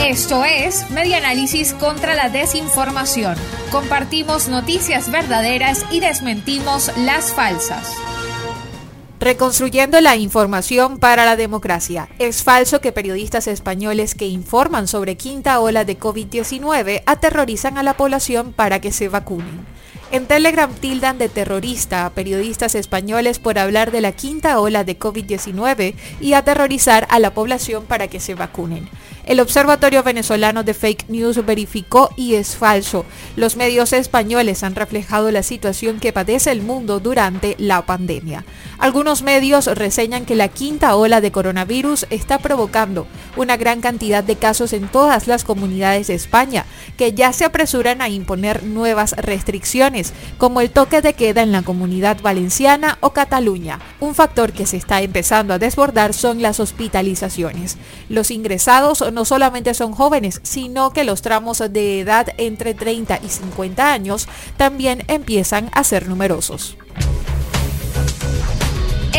Esto es Medianálisis contra la desinformación. Compartimos noticias verdaderas y desmentimos las falsas. Reconstruyendo la información para la democracia. Es falso que periodistas españoles que informan sobre quinta ola de COVID-19 aterrorizan a la población para que se vacunen. En Telegram tildan de terrorista a periodistas españoles por hablar de la quinta ola de COVID-19 y aterrorizar a la población para que se vacunen. El Observatorio Venezolano de Fake News verificó y es falso. Los medios españoles han reflejado la situación que padece el mundo durante la pandemia. Algunos medios reseñan que la quinta ola de coronavirus está provocando una gran cantidad de casos en todas las comunidades de España, que ya se apresuran a imponer nuevas restricciones, como el toque de queda en la comunidad valenciana o Cataluña. Un factor que se está empezando a desbordar son las hospitalizaciones. Los ingresados no solamente son jóvenes, sino que los tramos de edad entre 30 y 50 años también empiezan a ser numerosos.